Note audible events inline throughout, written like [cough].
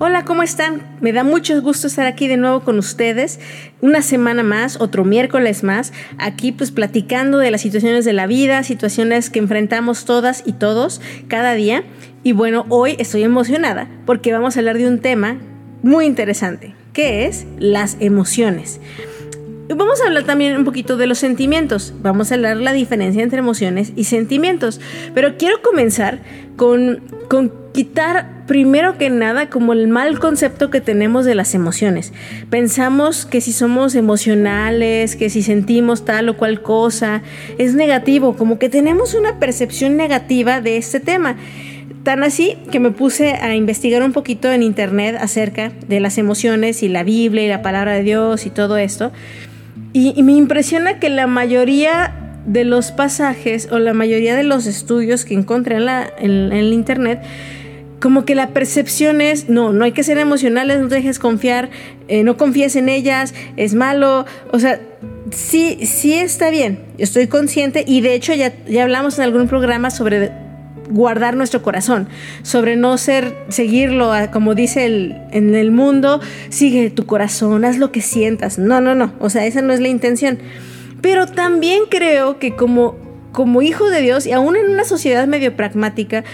Hola, ¿cómo están? Me da mucho gusto estar aquí de nuevo con ustedes. Una semana más, otro miércoles más, aquí pues platicando de las situaciones de la vida, situaciones que enfrentamos todas y todos cada día. Y bueno, hoy estoy emocionada porque vamos a hablar de un tema muy interesante, que es las emociones. Vamos a hablar también un poquito de los sentimientos. Vamos a hablar la diferencia entre emociones y sentimientos. Pero quiero comenzar con, con quitar primero que nada como el mal concepto que tenemos de las emociones. Pensamos que si somos emocionales, que si sentimos tal o cual cosa, es negativo, como que tenemos una percepción negativa de este tema. Tan así que me puse a investigar un poquito en internet acerca de las emociones y la Biblia y la palabra de Dios y todo esto. Y, me impresiona que la mayoría de los pasajes o la mayoría de los estudios que encontré en, la, en, internet, como que la percepción es, no, no hay que ser emocionales, no te dejes confiar, eh, no confíes en ellas, es malo, o sea, sí, sí está bien, estoy consciente y de hecho ya, ya hablamos en algún programa sobre guardar nuestro corazón, sobre no ser, seguirlo, como dice el, en el mundo, sigue tu corazón, haz lo que sientas. No, no, no, o sea, esa no es la intención. Pero también creo que como, como hijo de Dios y aún en una sociedad medio pragmática,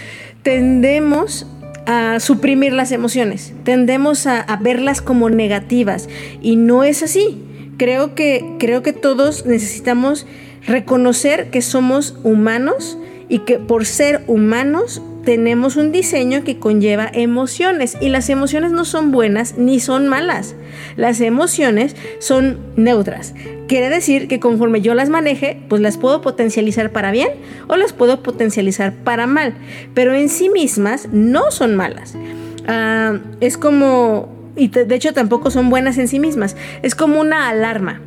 tendemos a suprimir las emociones, tendemos a, verlas como negativas y no es así. Creo que, creo que todos necesitamos reconocer que somos humanos, y que por ser humanos tenemos un diseño que conlleva emociones y las emociones no son buenas ni son malas. Las emociones son neutras. Quiere decir que conforme yo las maneje, pues las puedo potencializar para bien o las puedo potencializar para mal, pero en sí mismas no son malas. Ah, es como, y de hecho tampoco son buenas en sí mismas, es como una alarma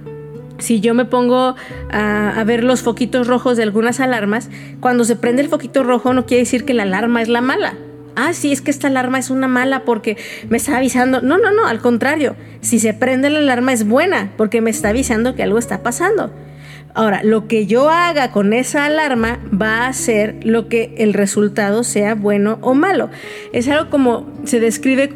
si yo me pongo a, ver los foquitos rojos de algunas alarmas, cuando se prende el foquito rojo no quiere decir que la alarma es la mala. Ah, sí, es que esta alarma es una mala porque me está avisando. No, no, no, al contrario. Si se prende la alarma es buena porque me está avisando que algo está pasando. Ahora, lo que yo haga con esa alarma va a ser lo que el resultado sea bueno o malo. Es algo como se describe,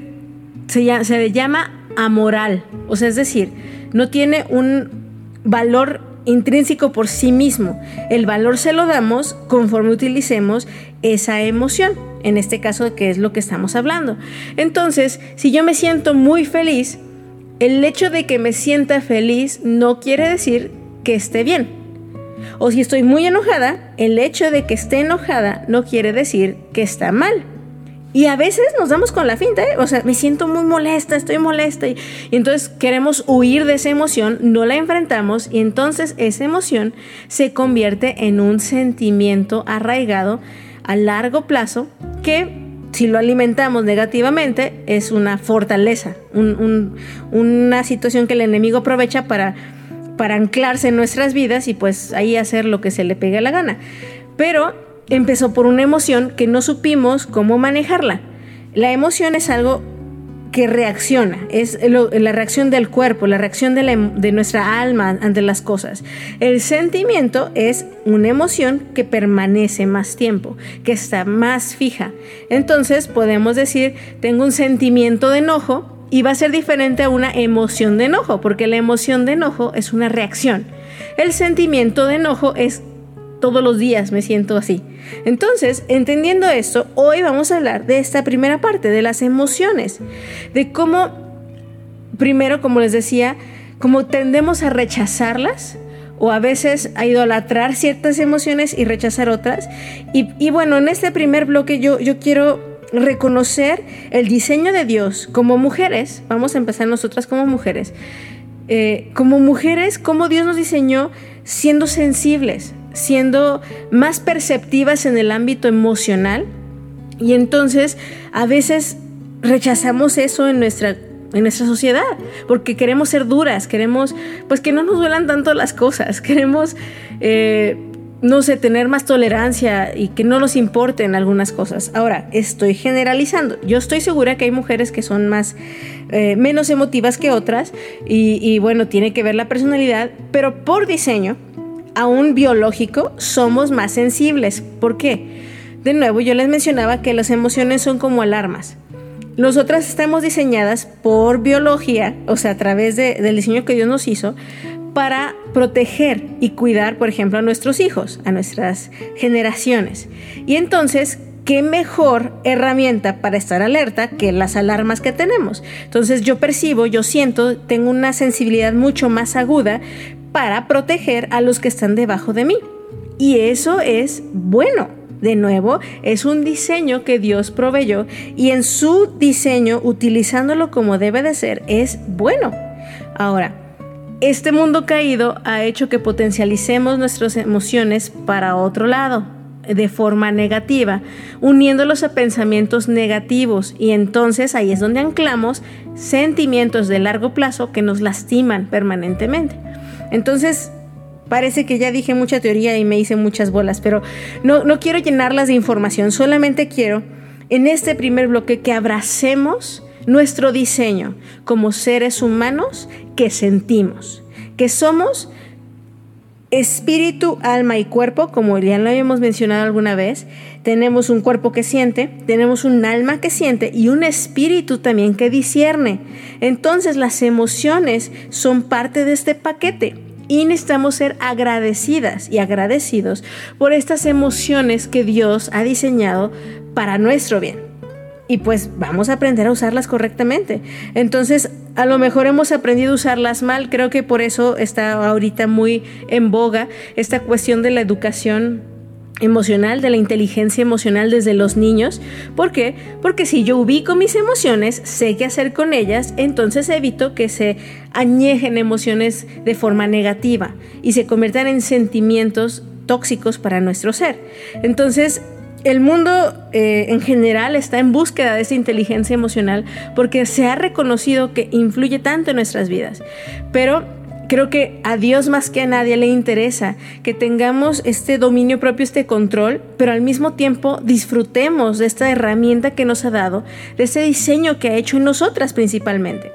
se llama, se llama amoral. O sea, es decir, no tiene un, valor intrínseco por sí mismo. El valor se lo damos conforme utilicemos esa emoción, en este caso que es lo que estamos hablando. Entonces, si yo me siento muy feliz, el hecho de que me sienta feliz no quiere decir que esté bien. O si estoy muy enojada, el hecho de que esté enojada no quiere decir que está mal. Y a veces nos damos con la finta, ¿eh? o sea, me siento muy molesta, estoy molesta, y, entonces queremos huir de esa emoción, no la enfrentamos, y entonces esa emoción se convierte en un sentimiento arraigado a largo plazo que si lo alimentamos negativamente es una fortaleza, una situación que el enemigo aprovecha para, para anclarse en nuestras vidas y pues ahí hacer lo que se le pegue la gana. Pero empezó por una emoción que no supimos cómo manejarla. La emoción es algo que reacciona, es la reacción del cuerpo, la reacción de, de, nuestra alma ante las cosas. El sentimiento es una emoción que permanece más tiempo, que está más fija. Entonces podemos decir, tengo un sentimiento de enojo y va a ser diferente a una emoción de enojo, porque la emoción de enojo es una reacción. El sentimiento de enojo es todos los días me siento así. Entonces, entendiendo esto, hoy vamos a hablar de esta primera parte, de las emociones, de cómo, primero, como les decía, cómo tendemos a rechazarlas o a veces a idolatrar ciertas emociones y rechazar otras. Y, bueno, en este primer bloque yo, yo quiero reconocer el diseño de Dios como mujeres, vamos a empezar nosotras como mujeres, eh, como mujeres, cómo Dios nos diseñó siendo sensibles, siendo más perceptivas en el ámbito emocional y entonces a veces rechazamos eso en nuestra en nuestra sociedad, porque queremos ser duras, queremos, pues que no nos duelan tanto las cosas, [laughs] queremos, eh, no sé, tener más tolerancia y que no nos importen algunas cosas. Ahora, estoy generalizando. Yo estoy segura que hay mujeres que son más, eh, menos emotivas que otras y, y bueno, tiene que ver la personalidad, pero por diseño, aún biológico, somos más sensibles. ¿Por qué? De nuevo, yo les mencionaba que las emociones son como alarmas. Nosotras estamos diseñadas por biología, o sea, a través del diseño que Dios nos hizo, para proteger y cuidar, por ejemplo, a nuestros hijos, a nuestras generaciones. Y entonces, ¿qué mejor herramienta para estar alerta que las alarmas que tenemos? Entonces yo percibo, yo siento, tengo una sensibilidad mucho más aguda para proteger a los que están debajo de mí. Y eso es bueno. De nuevo, es un diseño que Dios proveyó y en su diseño, utilizándolo como debe de ser, es bueno. Ahora, este mundo caído ha hecho que potencialicemos nuestras emociones para otro lado, de forma negativa, uniéndolos a pensamientos negativos y entonces ahí es donde anclamos sentimientos de largo plazo que nos lastiman permanentemente. Entonces, parece que ya dije mucha teoría y me hice muchas bolas, pero no, no quiero llenarlas de información, solamente quiero en este primer bloque que abracemos nuestro diseño como seres humanos que sentimos, que somos espíritu, alma y cuerpo, como ya lo habíamos mencionado alguna vez, tenemos un cuerpo que siente, tenemos un alma que siente y un espíritu también que discierne. Entonces las emociones son parte de este paquete y necesitamos ser agradecidas y agradecidos por estas emociones que Dios ha diseñado para nuestro bien. Y pues vamos a aprender a usarlas correctamente. Entonces, a lo mejor hemos aprendido a usarlas mal, creo que por eso está ahorita muy en boga esta cuestión de la educación emocional, de la inteligencia emocional desde los niños. ¿Por qué? Porque si yo ubico mis emociones, sé qué hacer con ellas, entonces evito que se añejen emociones de forma negativa y se conviertan en sentimientos tóxicos para nuestro ser. Entonces, el mundo eh, en general está en búsqueda de esa inteligencia emocional porque se ha reconocido que influye tanto en nuestras vidas. Pero Creo que a Dios más que a nadie le interesa que tengamos este dominio propio, este control, pero al mismo tiempo disfrutemos de esta herramienta que nos ha dado, de ese diseño que ha hecho en nosotras principalmente.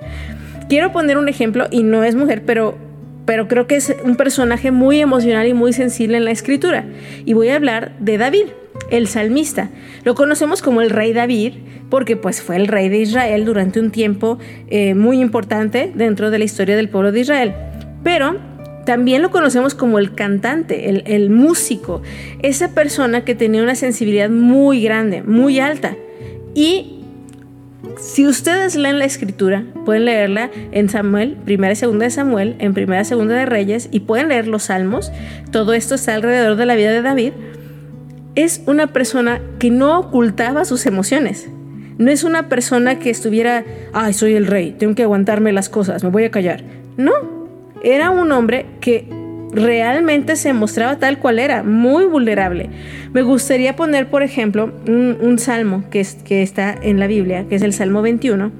Quiero poner un ejemplo, y no es mujer, pero, pero creo que es un personaje muy emocional y muy sensible en la escritura. Y voy a hablar de David el salmista. Lo conocemos como el rey David porque pues fue el rey de Israel durante un tiempo eh, muy importante dentro de la historia del pueblo de Israel pero también lo conocemos como el cantante, el, músico, esa persona que tenía una sensibilidad muy grande, muy alta. Y si ustedes leen la escritura, pueden leerla en Samuel, primera y segunda de Samuel, en primera y segunda de Reyes, y pueden leer los salmos, todo esto está alrededor de la vida de David, es una persona que no ocultaba sus emociones. No es una persona que estuviera, ay, soy el rey, tengo que aguantarme las cosas, me voy a callar. No, era un hombre que realmente se mostraba tal cual era, muy vulnerable. Me gustaría poner, por ejemplo, un, salmo que, que está en la Biblia, que es el Salmo 21,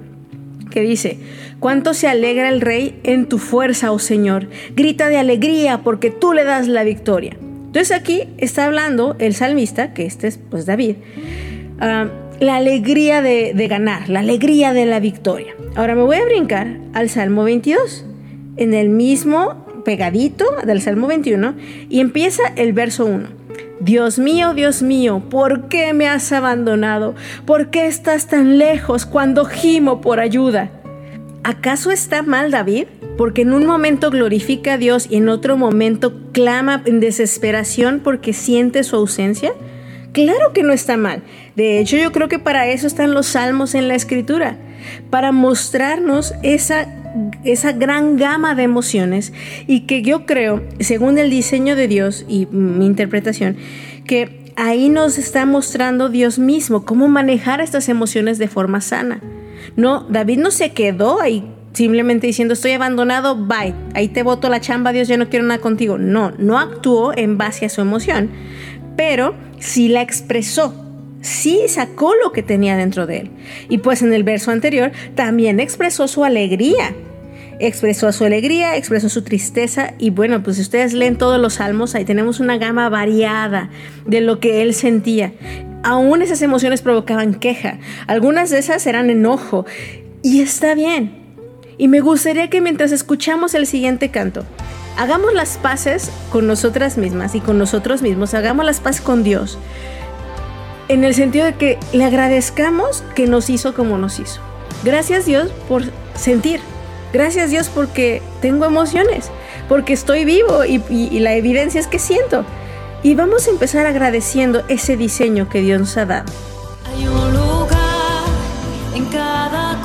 que dice, ¿cuánto se alegra el rey en tu fuerza, oh Señor? Grita de alegría porque tú le das la victoria. Entonces aquí está hablando el salmista, que este es pues David, ah, la alegría de, de ganar, la alegría de la victoria. Ahora me voy a brincar al Salmo 22 en el mismo pegadito del Salmo 21 y empieza el verso 1. Dios mío, Dios mío, ¿por qué me has abandonado? ¿Por qué estás tan lejos cuando gimo por ayuda? ¿Acaso está mal David? Porque en un momento glorifica a Dios y en otro momento clama en desesperación porque siente su ausencia. Claro que no está mal. De hecho, yo creo que para eso están los salmos en la escritura, para mostrarnos esa esa gran gama de emociones y que yo creo, según el diseño de Dios y mi interpretación, que ahí nos está mostrando Dios mismo cómo manejar estas emociones de forma sana. No, David no se quedó ahí simplemente diciendo estoy abandonado, bye, ahí te voto la chamba, Dios, yo no quiero nada contigo. No, no actuó en base a su emoción, pero sí la expresó, sí sacó lo que tenía dentro de él. Y pues en el verso anterior también expresó su alegría. Expresó su alegría, expresó su tristeza y bueno, pues si ustedes leen todos los salmos, ahí tenemos una gama variada de lo que él sentía. Aún esas emociones provocaban queja, algunas de esas eran enojo y está bien, y me gustaría que mientras escuchamos el siguiente canto, hagamos las paces con nosotras mismas y con nosotros mismos, hagamos las paces con Dios, en el sentido de que le agradezcamos que nos hizo como nos hizo. Gracias Dios por sentir, gracias Dios porque tengo emociones, porque estoy vivo y, la evidencia es que siento. Y vamos a empezar agradeciendo ese diseño que Dios nos ha dado. Hay un lugar en cada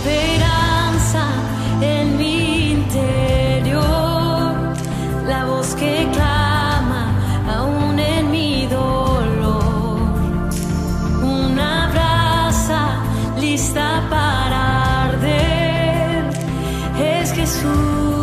esperanza en mi interior, la voz que clama aún en mi dolor, una brasa lista para arder, es Jesús.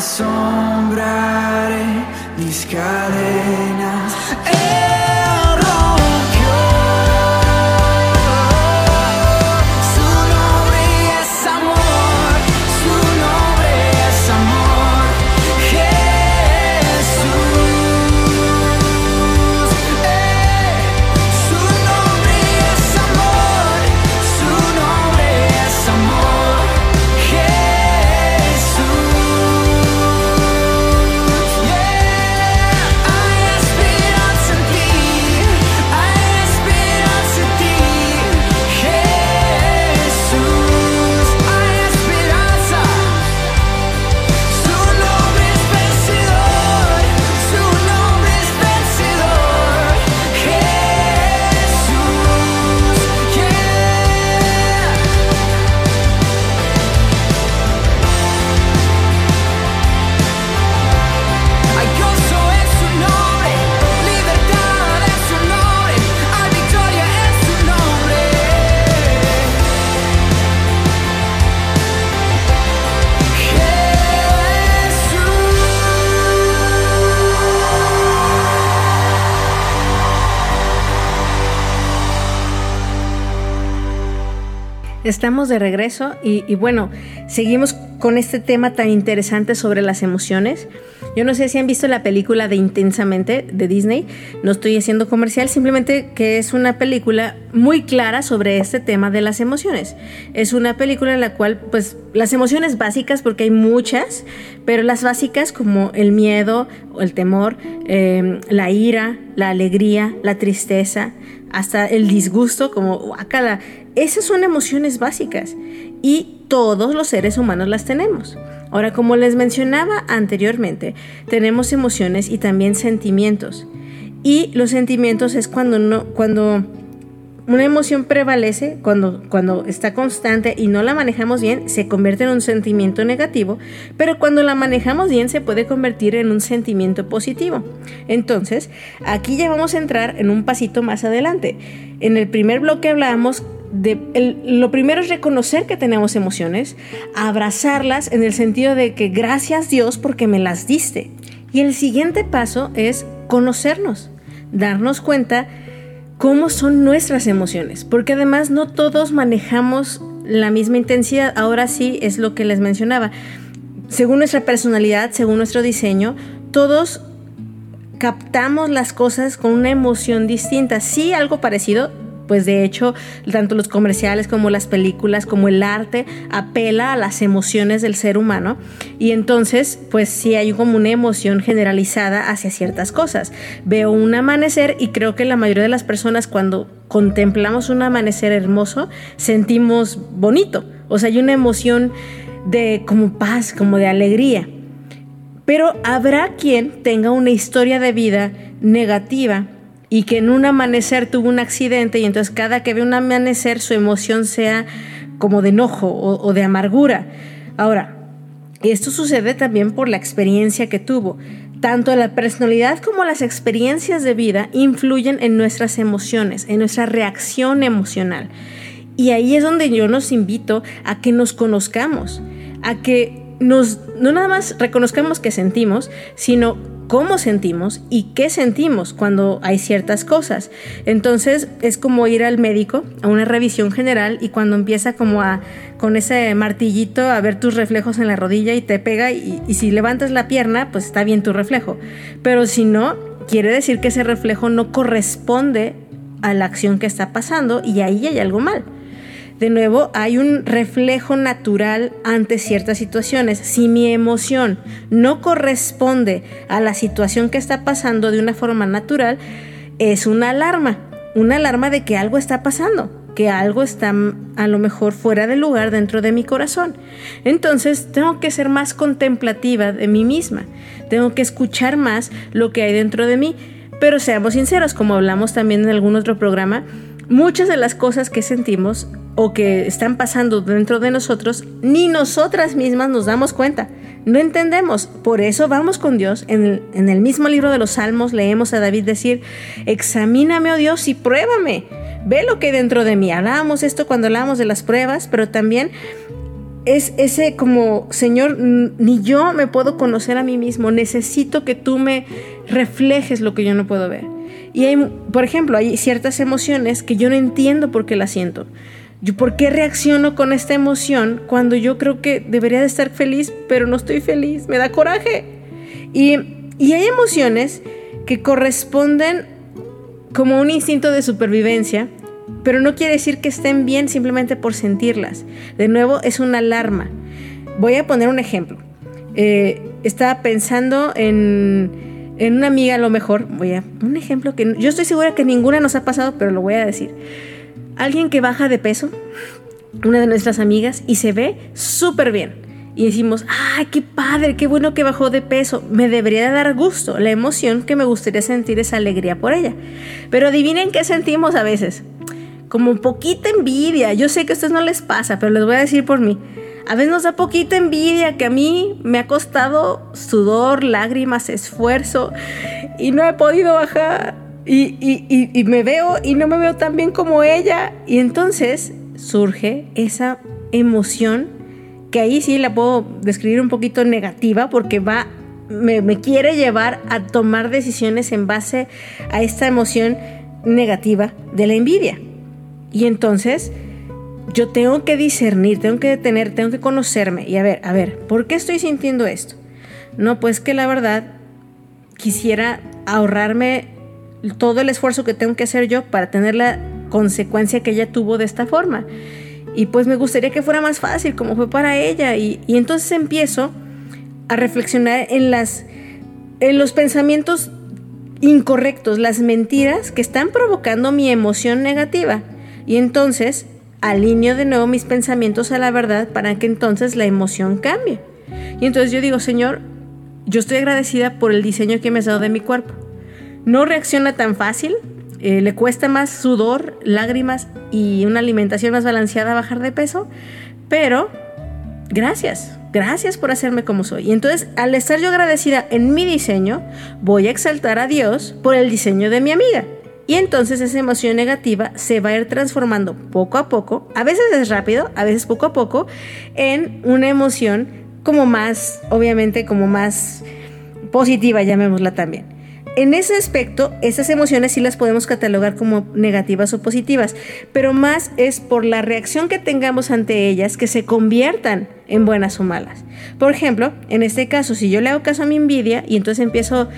song. Estamos de regreso y, bueno, seguimos con este tema tan interesante sobre las emociones. Yo no sé si han visto la película de Intensamente de Disney, no estoy haciendo comercial, simplemente que es una película muy clara sobre este tema de las emociones. Es una película en la cual, pues, las emociones básicas, porque hay muchas, pero las básicas como el miedo, el temor, eh, la ira, la alegría, la tristeza, hasta el disgusto, como guacala, esas son emociones básicas y todos los seres humanos las tenemos. Ahora, como les mencionaba anteriormente, tenemos emociones y también sentimientos. Y los sentimientos es cuando no, cuando una emoción prevalece, cuando, cuando está constante y no la manejamos bien, se convierte en un sentimiento negativo, pero cuando la manejamos bien se puede convertir en un sentimiento positivo. Entonces, aquí ya vamos a entrar en un pasito más adelante. En el primer bloque hablábamos lo primero es reconocer que tenemos emociones, abrazarlas en el sentido de que gracias Dios porque me las diste. Y el siguiente paso es conocernos, darnos cuenta cómo son nuestras emociones, porque además no todos manejamos la misma intensidad. Ahora sí es lo que les mencionaba. Según nuestra personalidad, según nuestro diseño, todos captamos las cosas con una emoción distinta. Sí, algo parecido, pues de hecho tanto los comerciales como las películas como el arte apela a las emociones del ser humano y entonces pues sí hay como una emoción generalizada hacia ciertas cosas. Veo un amanecer y creo que la mayoría de las personas cuando contemplamos un amanecer hermoso sentimos bonito, o sea hay una emoción de como paz, como de alegría. Pero habrá quien tenga una historia de vida negativa y que en un amanecer tuvo un accidente y entonces cada que ve un amanecer su emoción sea como de enojo o, de amargura. Ahora, esto sucede también por la experiencia que tuvo. Tanto la personalidad como las experiencias de vida influyen en nuestras emociones, en nuestra reacción emocional. Y ahí es donde yo nos invito a que nos conozcamos, a que nos, no nada más reconozcamos que sentimos, sino cómo sentimos y qué sentimos cuando hay ciertas cosas. Entonces es como ir al médico a una revisión general y cuando empieza como a con ese martillito a ver tus reflejos en la rodilla y te pega y, y si levantas la pierna pues está bien tu reflejo. Pero si no, quiere decir que ese reflejo no corresponde a la acción que está pasando y ahí hay algo mal de nuevo, hay un reflejo natural ante ciertas situaciones. Si mi emoción no corresponde a la situación que está pasando de una forma natural, es una alarma, una alarma de que algo está pasando, que algo está a lo mejor fuera de lugar dentro de mi corazón. Entonces, tengo que ser más contemplativa de mí misma, tengo que escuchar más lo que hay dentro de mí. Pero seamos sinceros, como hablamos también en algún otro programa, muchas de las cosas que sentimos o que están pasando dentro de nosotros, ni nosotras mismas nos damos cuenta. No entendemos. Por eso vamos con Dios. En el, mismo libro de los Salmos leemos a David decir, examíname, oh Dios, y pruébame. Ve lo que hay dentro de mí. Hablábamos esto cuando hablábamos de las pruebas, pero también es ese como, Señor, ni yo me puedo conocer a mí mismo. Necesito que tú me reflejes lo que yo no puedo ver. Y hay, por ejemplo, hay ciertas emociones que yo no entiendo por qué las siento. Yo, ¿Por qué reacciono con esta emoción cuando yo creo que debería de estar feliz, pero no estoy feliz? Me da coraje. Y, y hay emociones que corresponden como un instinto de supervivencia, pero no quiere decir que estén bien simplemente por sentirlas. De nuevo, es una alarma. Voy a poner un ejemplo. Eh, estaba pensando en, en, una amiga, lo mejor, voy a un ejemplo que yo estoy segura que ninguna nos ha pasado, pero lo voy a decir alguien que baja de peso, una de nuestras amigas, y se ve súper bien. Y decimos, ¡ay, qué padre! ¡Qué bueno que bajó de peso! Me debería de dar gusto. La emoción que me gustaría sentir es alegría por ella. Pero adivinen qué sentimos a veces. Como un poquita envidia. Yo sé que a ustedes no les pasa, pero les voy a decir por mí. A veces nos da poquita envidia que a mí me ha costado sudor, lágrimas, esfuerzo y no he podido bajar. Y, me veo y no me veo tan bien como ella. Y entonces surge esa emoción que ahí sí la puedo describir un poquito negativa porque va, me, me quiere llevar a tomar decisiones en base a esta emoción negativa de la envidia. Y entonces yo tengo que discernir, tengo que detener, tengo que conocerme y a ver, a ver, ¿por qué estoy sintiendo esto? No, pues que la verdad quisiera ahorrarme todo el esfuerzo que tengo que hacer yo para tener la consecuencia que ella tuvo de esta forma. Y pues me gustaría que fuera más fácil, como fue para ella. Y, entonces empiezo a reflexionar en, las, en los pensamientos incorrectos, las mentiras que están provocando mi emoción negativa. Y entonces alineo de nuevo mis pensamientos a la verdad para que entonces la emoción cambie. Y entonces yo digo, Señor, yo estoy agradecida por el diseño que me has dado de mi cuerpo. No reacciona tan fácil, eh, le cuesta más sudor, lágrimas y una alimentación más balanceada bajar de peso, pero gracias, gracias por hacerme como soy. Y entonces, al estar yo agradecida en mi diseño, voy a exaltar a Dios por el diseño de mi amiga. Y entonces esa emoción negativa se va a ir transformando poco a poco, a veces es rápido, a veces poco a poco, en una emoción como más, obviamente como más positiva, llamémosla también. En ese aspecto, esas emociones sí las podemos catalogar como negativas o positivas, pero más es por la reacción que tengamos ante ellas que se conviertan en buenas o malas. Por ejemplo, en este caso, si yo le hago caso a mi envidia y entonces empiezo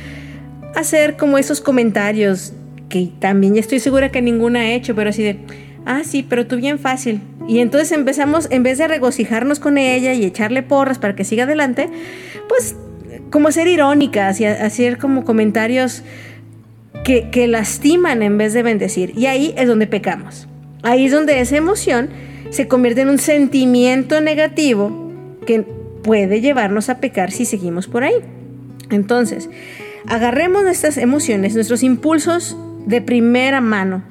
a hacer como esos comentarios que también ya estoy segura que ninguna ha hecho, pero así de, ah, sí, pero tú bien fácil. Y entonces empezamos, en vez de regocijarnos con ella y echarle porras para que siga adelante, pues como ser irónicas y hacer como comentarios que, que lastiman en vez de bendecir. Y ahí es donde pecamos. Ahí es donde esa emoción se convierte en un sentimiento negativo que puede llevarnos a pecar si seguimos por ahí. Entonces, agarremos nuestras emociones, nuestros impulsos de primera mano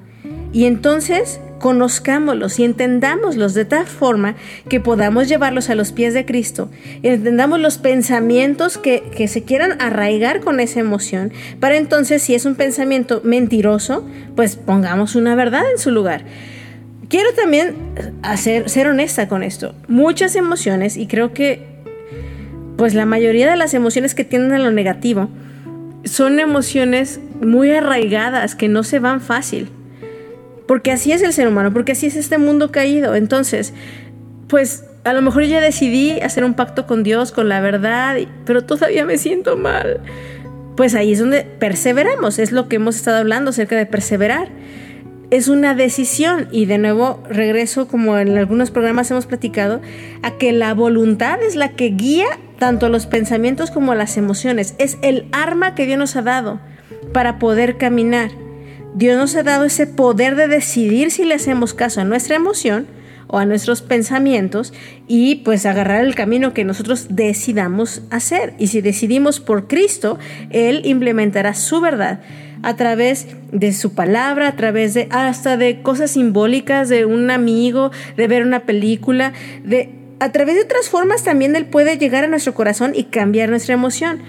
y entonces conozcámoslos y entendámoslos de tal forma que podamos llevarlos a los pies de Cristo, entendamos los pensamientos que, que, se quieran arraigar con esa emoción, para entonces si es un pensamiento mentiroso, pues pongamos una verdad en su lugar. Quiero también hacer, ser honesta con esto. Muchas emociones, y creo que pues la mayoría de las emociones que tienden a lo negativo, son emociones muy arraigadas que no se van fácil. Porque así es el ser humano, porque así es este mundo caído. Entonces, pues a lo mejor ya decidí hacer un pacto con Dios, con la verdad, pero todavía me siento mal. Pues ahí es donde perseveramos, es lo que hemos estado hablando acerca de perseverar. Es una decisión y de nuevo regreso como en algunos programas hemos platicado a que la voluntad es la que guía tanto los pensamientos como las emociones. Es el arma que Dios nos ha dado para poder caminar. Dios nos ha dado ese poder de decidir si le hacemos caso a nuestra emoción o a nuestros pensamientos y pues agarrar el camino que nosotros decidamos hacer. Y si decidimos por Cristo, Él implementará su verdad a través de su palabra, a través de hasta de cosas simbólicas, de un amigo, de ver una película, de a través de otras formas también Él puede llegar a nuestro corazón y cambiar nuestra emoción.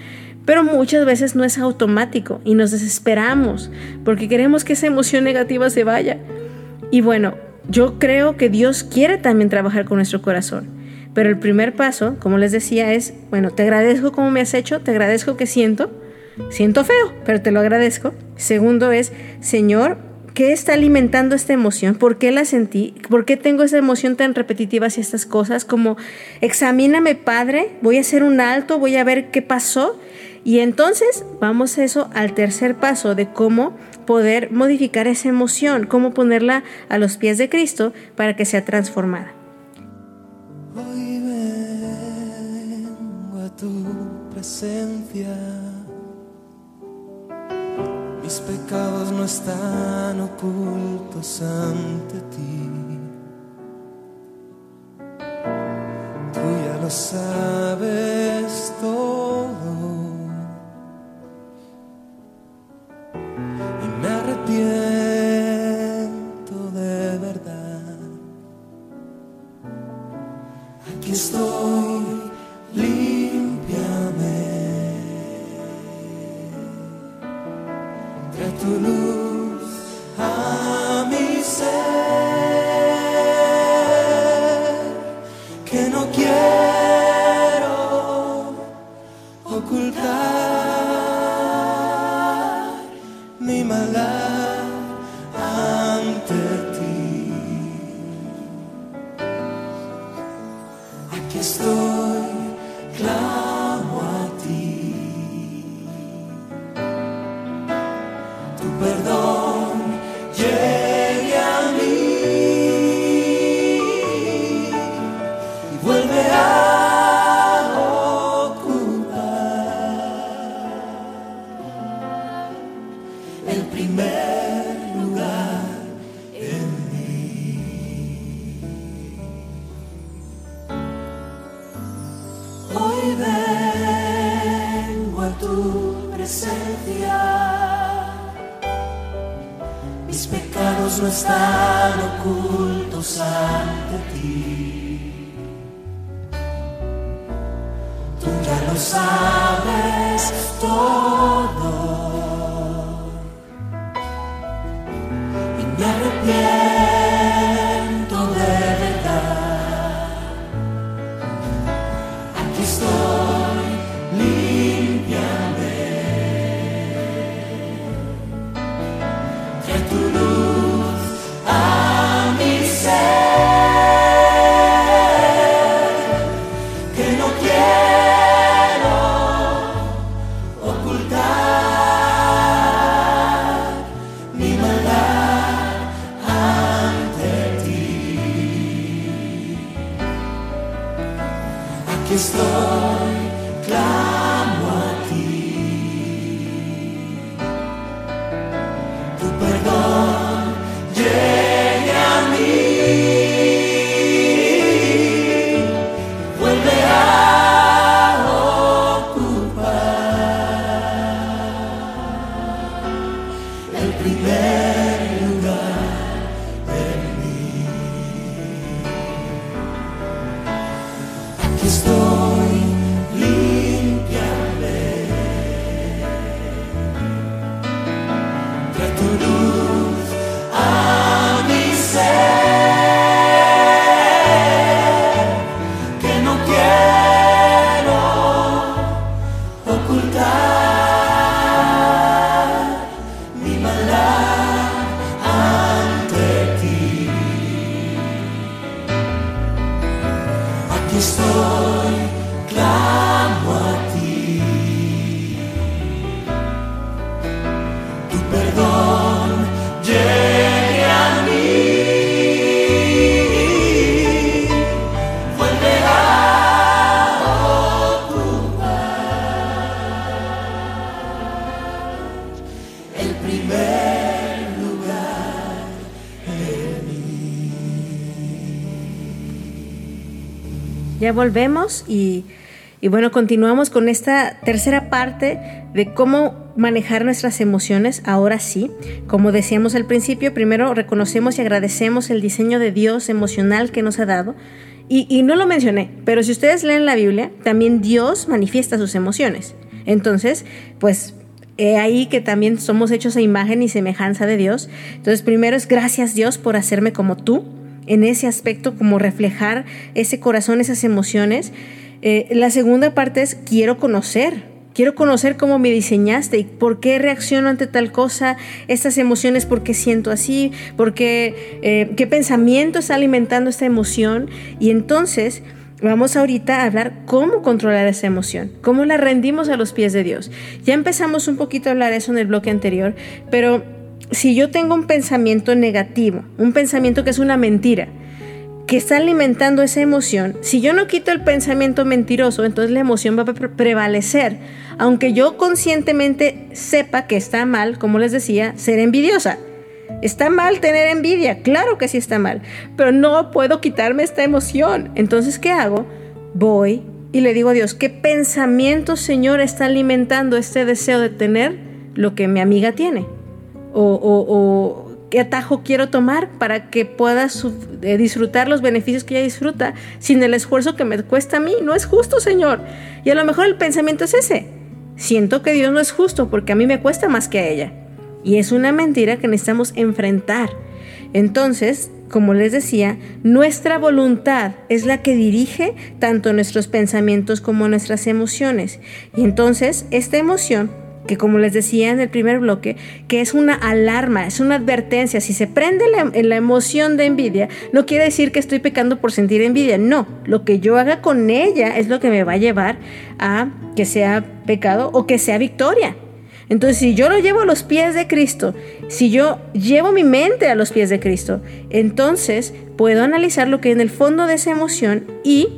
Pero muchas veces no es automático y nos desesperamos porque queremos que esa emoción negativa se vaya. Y bueno, yo creo que Dios quiere también trabajar con nuestro corazón. Pero el primer paso, como les decía, es, bueno, te agradezco como me has hecho, te agradezco que siento, siento feo, pero te lo agradezco. Segundo es, Señor, ¿qué está alimentando esta emoción? ¿Por qué la sentí? ¿Por qué tengo esa emoción tan repetitiva hacia estas cosas? Como, examíname, Padre, voy a hacer un alto, voy a ver qué pasó y entonces vamos a eso al tercer paso de cómo poder modificar esa emoción, cómo ponerla a los pies de Cristo para que sea transformada. Hoy vengo a tu presencia. Mis pecados no están ocultos ante ti. Tú ya lo sabes todo. de verdad. Aquí estoy, dulu Lord. Volvemos y, bueno, continuamos con esta tercera parte de cómo manejar nuestras emociones. Ahora sí, como decíamos al principio, primero reconocemos y agradecemos el diseño de Dios emocional que nos ha dado. Y, no lo mencioné, pero si ustedes leen la Biblia, también Dios manifiesta sus emociones. Entonces, pues He ahí que también somos hechos a imagen y semejanza de Dios. Entonces, primero es gracias Dios por hacerme como tú en ese aspecto, como reflejar ese corazón, esas emociones. Eh, la segunda parte es quiero conocer, quiero conocer cómo me diseñaste y por qué reacciono ante tal cosa, estas emociones, por qué siento así, por qué, eh, qué pensamiento está alimentando esta emoción. Y entonces vamos ahorita a hablar cómo controlar esa emoción, cómo la rendimos a los pies de Dios. Ya empezamos un poquito a hablar eso en el bloque anterior, pero si yo tengo un pensamiento negativo, un pensamiento que es una mentira, que está alimentando esa emoción, si yo no quito el pensamiento mentiroso, entonces la emoción va a prevalecer, aunque yo conscientemente sepa que está mal, como les decía, ser envidiosa. Está mal tener envidia, claro que sí está mal, pero no puedo quitarme esta emoción. Entonces, ¿qué hago? Voy y le digo a Dios, ¿qué pensamiento, Señor, está alimentando este deseo de tener lo que mi amiga tiene? O, qué atajo quiero tomar para que pueda eh, disfrutar los beneficios que ella disfruta sin el esfuerzo que me cuesta a mí. No es justo, Señor. Y a lo mejor el pensamiento es ese. Siento que Dios no es justo porque a mí me cuesta más que a ella. Y es una mentira que necesitamos enfrentar. Entonces, como les decía, nuestra voluntad es la que dirige tanto nuestros pensamientos como nuestras emociones. Y entonces, esta emoción que como les decía en el primer bloque, que es una alarma, es una advertencia. Si se prende la, la, emoción de envidia, no quiere decir que estoy pecando por sentir envidia, no, lo que yo haga con ella es lo que me va a llevar a que sea pecado o que sea victoria. Entonces, si yo lo llevo a los pies de Cristo, si yo llevo mi mente a los pies de Cristo, entonces puedo analizar lo que hay en el fondo de esa emoción y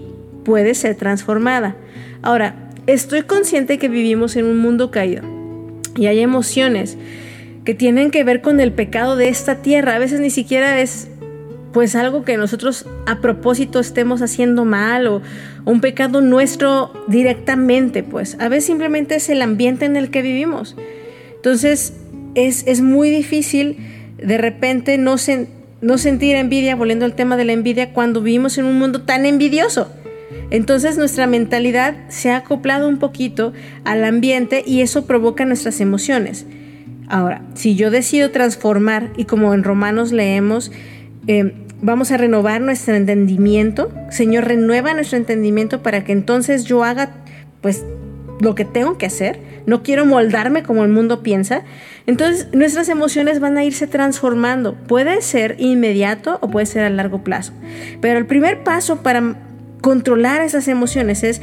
puede ser transformada. Ahora, estoy consciente que vivimos en un mundo caído y hay emociones que tienen que ver con el pecado de esta tierra. A veces ni siquiera es pues algo que nosotros a propósito estemos haciendo mal o, un pecado nuestro directamente, pues a veces simplemente es el ambiente en el que vivimos. Entonces es, es muy difícil de repente no, no sentir envidia, volviendo al tema de la envidia, cuando vivimos en un mundo tan envidioso. Entonces nuestra mentalidad se ha acoplado un poquito al ambiente y eso provoca nuestras emociones. Ahora, si yo decido transformar, y como en Romanos leemos, eh, vamos a renovar nuestro entendimiento, Señor, renueva nuestro entendimiento para que entonces yo haga pues lo que tengo que hacer, no quiero moldarme como el mundo piensa, entonces nuestras emociones van a irse transformando. Puede ser inmediato o puede ser a largo plazo. Pero el primer paso para controlar esas emociones es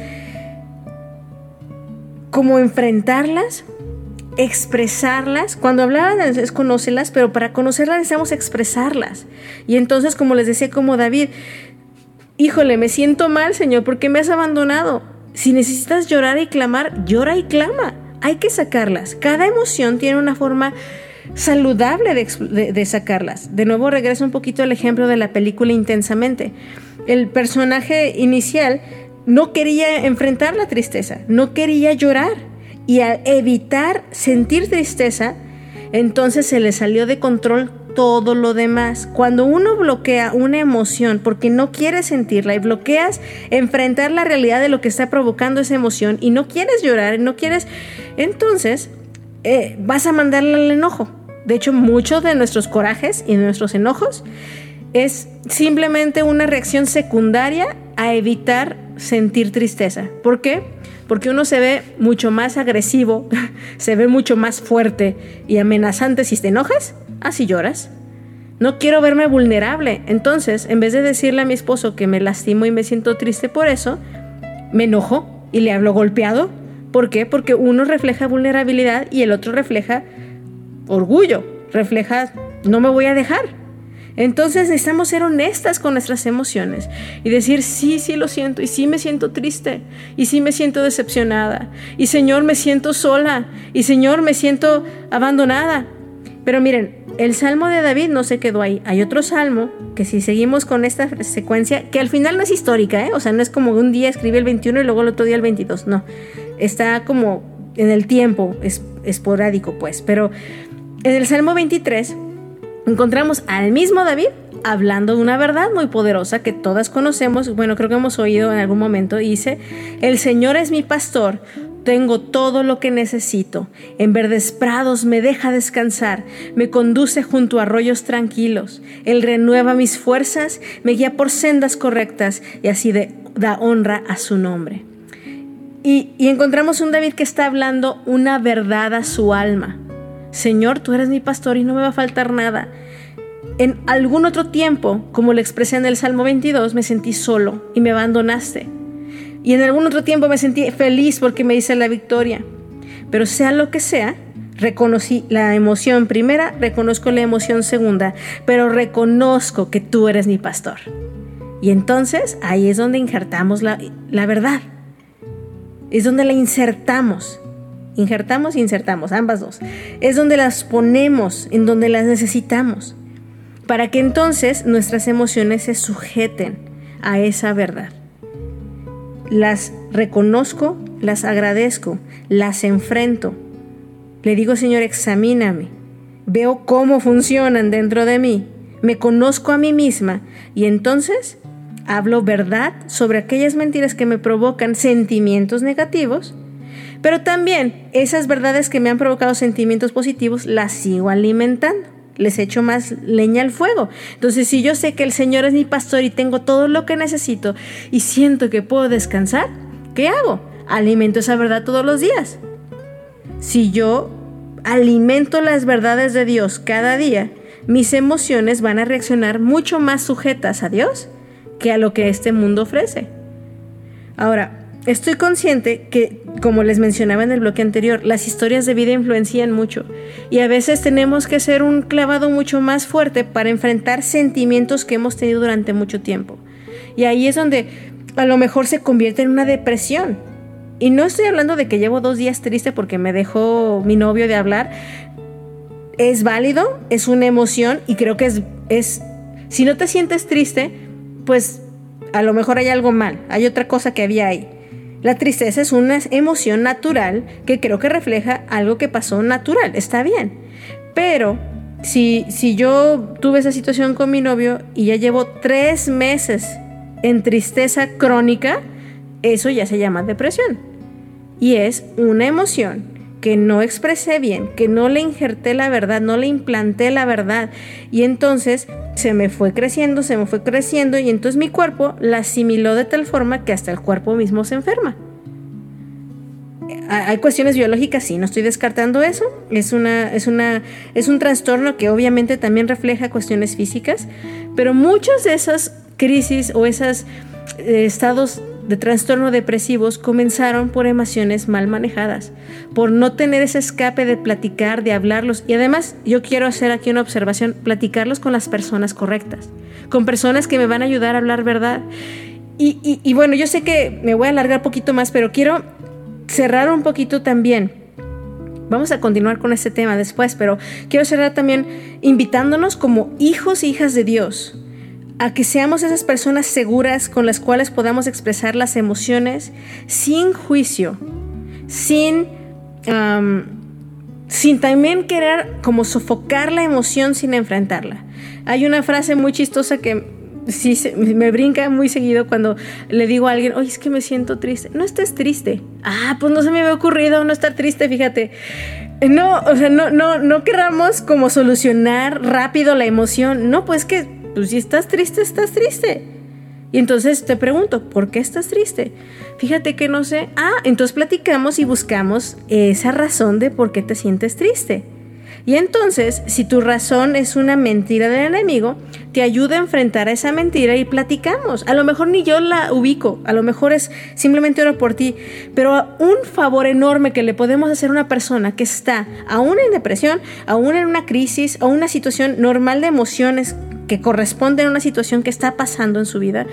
como enfrentarlas, expresarlas. Cuando hablaban es conocerlas, pero para conocerlas necesitamos expresarlas. Y entonces, como les decía, como David, híjole, me siento mal, Señor, porque me has abandonado. Si necesitas llorar y clamar, llora y clama. Hay que sacarlas. Cada emoción tiene una forma saludable de, sacarlas. De nuevo regreso un poquito al ejemplo de la película Intensamente el personaje inicial no quería enfrentar la tristeza, no quería llorar. Y al evitar sentir tristeza, entonces se le salió de control todo lo demás. Cuando uno bloquea una emoción porque no quiere sentirla y bloqueas enfrentar la realidad de lo que está provocando esa emoción y no quieres llorar, no quieres, entonces eh, vas a mandarle al enojo. De hecho, muchos de nuestros corajes y nuestros enojos es simplemente una reacción secundaria a evitar sentir tristeza. ¿Por qué? Porque uno se ve mucho más agresivo, [laughs] se ve mucho más fuerte y amenazante si te enojas, así lloras. No quiero verme vulnerable. Entonces, en vez de decirle a mi esposo que me lastimo y me siento triste por eso, me enojo y le hablo golpeado. ¿Por qué? Porque uno refleja vulnerabilidad y el otro refleja orgullo, refleja no me voy a dejar. Entonces necesitamos ser honestas con nuestras emociones y decir, sí, sí lo siento, y sí me siento triste, y sí me siento decepcionada, y Señor me siento sola, y Señor me siento abandonada. Pero miren, el salmo de David no se quedó ahí. Hay otro salmo que si seguimos con esta secuencia, que al final no es histórica, ¿eh? o sea, no es como un día escribe el 21 y luego el otro día el 22, no, está como en el tiempo, es esporádico pues, pero en el salmo 23 encontramos al mismo David hablando de una verdad muy poderosa que todas conocemos, bueno, creo que hemos oído en algún momento, dice, el Señor es mi pastor, tengo todo lo que necesito, en verdes prados me deja descansar, me conduce junto a arroyos tranquilos, Él renueva mis fuerzas, me guía por sendas correctas y así da honra a su nombre. Y, encontramos un David que está hablando una verdad a su alma. Señor, tú eres mi pastor y no me va a faltar nada. En algún otro tiempo, como lo expresé en el Salmo 22, me sentí solo y me abandonaste. Y en algún otro tiempo me sentí feliz porque me hice la victoria. Pero sea lo que sea, reconocí la emoción primera, reconozco la emoción segunda, pero reconozco que tú eres mi pastor. Y entonces ahí es donde injertamos la, la verdad. Es donde la insertamos. Injertamos e insertamos, ambas dos. Es donde las ponemos, en donde las necesitamos, para que entonces nuestras emociones se sujeten a esa verdad. Las reconozco, las agradezco, las enfrento. Le digo, Señor, examíname. Veo cómo funcionan dentro de mí. Me conozco a mí misma y entonces hablo verdad sobre aquellas mentiras que me provocan sentimientos negativos pero también esas verdades que me han provocado sentimientos positivos las sigo alimentando. Les echo más leña al fuego. Entonces, si yo sé que el Señor es mi pastor y tengo todo lo que necesito y siento que puedo descansar, ¿qué hago? Alimento esa verdad todos los días. Si yo alimento las verdades de Dios cada día, mis emociones van a reaccionar mucho más sujetas a Dios que a lo que este mundo ofrece. Ahora, Estoy consciente que, como les mencionaba en el bloque anterior, las historias de vida influencian mucho y a veces tenemos que hacer un clavado mucho más fuerte para enfrentar sentimientos que hemos tenido durante mucho tiempo. Y ahí es donde a lo mejor se convierte en una depresión. Y no estoy hablando de que llevo dos días triste porque me dejó mi novio de hablar. Es válido, es una emoción y creo que es, es si no te sientes triste, pues a lo mejor hay algo mal, hay otra cosa que había ahí. La tristeza es una emoción natural que creo que refleja algo que pasó natural, está bien. Pero Si, si yo tuve esa situación con mi novio y ya llevo tres meses en tristeza crónica, eso ya se llama depresión. Y es una emoción que no expresé bien, que no le injerté la verdad, no le implanté la verdad. Y entonces se me fue creciendo, se me fue creciendo y entonces mi cuerpo la asimiló de tal forma que hasta el cuerpo mismo se enferma. Hay cuestiones biológicas, sí, no estoy descartando eso. Es, una, es, una, es un trastorno que obviamente también refleja cuestiones físicas, pero muchas de esas crisis o esos eh, estados de trastorno depresivos comenzaron por emociones mal manejadas, por no tener ese escape de platicar, de hablarlos. Y además yo quiero hacer aquí una observación, platicarlos con las personas correctas, con personas que me van a ayudar a hablar verdad. Y, y bueno, yo sé que me voy a alargar un poquito más, pero quiero cerrar un poquito también. Vamos a continuar con este tema después, pero quiero cerrar también invitándonos como hijos e hijas de Dios a que seamos esas personas seguras con las cuales podamos expresar las emociones sin juicio, sin, sin también querer como sofocar la emoción sin enfrentarla. Hay una frase muy chistosa que sí me brinca muy seguido cuando le digo a alguien, oye, es que me siento triste. No estés triste. Ah, pues no se me había ocurrido no estar triste, fíjate. No, o sea, no, no, no querramos como solucionar rápido la emoción. No, pues que pues si estás triste, estás triste. Y entonces te pregunto, ¿por qué estás triste? Fíjate que no sé. Ah, entonces platicamos y buscamos esa razón de por qué te sientes triste. Y entonces, si tu razón es una mentira del enemigo, te ayuda a enfrentar a esa mentira y platicamos. A lo mejor ni yo la ubico, a lo mejor es simplemente oro por ti, pero un favor enorme que le podemos hacer a una persona que está aún en depresión, aún en una crisis o una situación normal de emociones que corresponden a una situación que está pasando en su vida,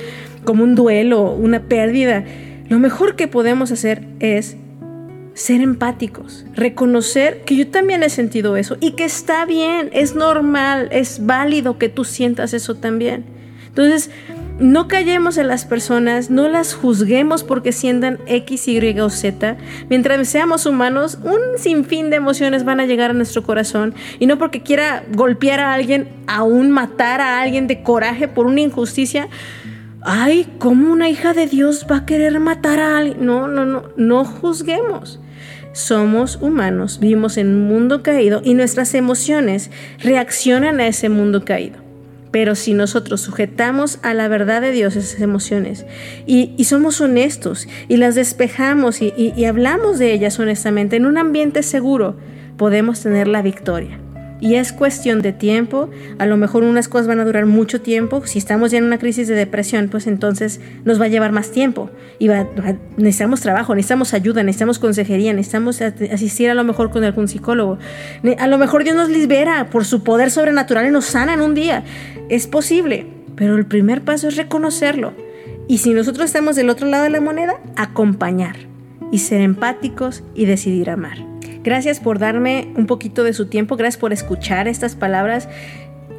como un duelo, una pérdida, lo mejor que podemos hacer es ser empáticos, reconocer que yo también he sentido eso y que está bien, es normal, es válido que tú sientas eso también. Entonces, no callemos en las personas, no las juzguemos porque sientan X, Y o Z. Mientras seamos humanos, un sinfín de emociones van a llegar a nuestro corazón. Y no porque quiera golpear a alguien, aún matar a alguien de coraje por una injusticia. Ay, ¿cómo una hija de Dios va a querer matar a alguien? No, no, no, no juzguemos. Somos humanos, vivimos en un mundo caído y nuestras emociones reaccionan a ese mundo caído. Pero si nosotros sujetamos a la verdad de Dios esas emociones y, somos honestos y las despejamos y hablamos de ellas honestamente en un ambiente seguro, podemos tener la victoria. Y es cuestión de tiempo, a lo mejor unas cosas van a durar mucho tiempo, si estamos ya en una crisis de depresión, pues entonces nos va a llevar más tiempo y necesitamos trabajo, necesitamos ayuda, necesitamos consejería, necesitamos asistir a lo mejor con algún psicólogo. A lo mejor Dios nos libera por su poder sobrenatural y nos sana en un día. Es posible, pero el primer paso es reconocerlo. Y si nosotros estamos del otro lado de la moneda, acompañar y ser empáticos y decidir amar. Gracias por darme un poquito de su tiempo, gracias por escuchar estas palabras.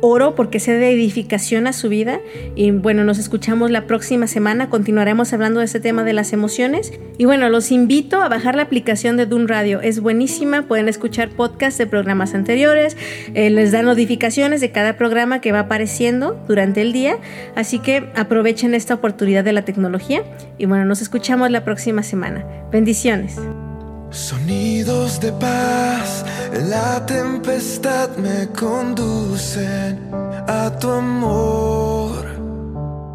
Oro porque sea de edificación a su vida. Y bueno, nos escuchamos la próxima semana. Continuaremos hablando de este tema de las emociones. Y bueno, los invito a bajar la aplicación de Dun Radio. Es buenísima. Pueden escuchar podcasts de programas anteriores. Eh, les da notificaciones de cada programa que va apareciendo durante el día. Así que aprovechen esta oportunidad de la tecnología. Y bueno, nos escuchamos la próxima semana. Bendiciones. Sonidos de paz la tempestad me conducen a tu amor.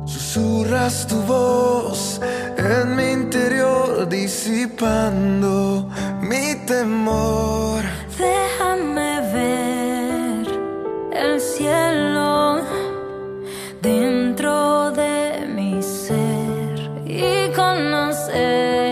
Susurras tu voz en mi interior disipando mi temor. Déjame ver el cielo dentro de mi ser y conocer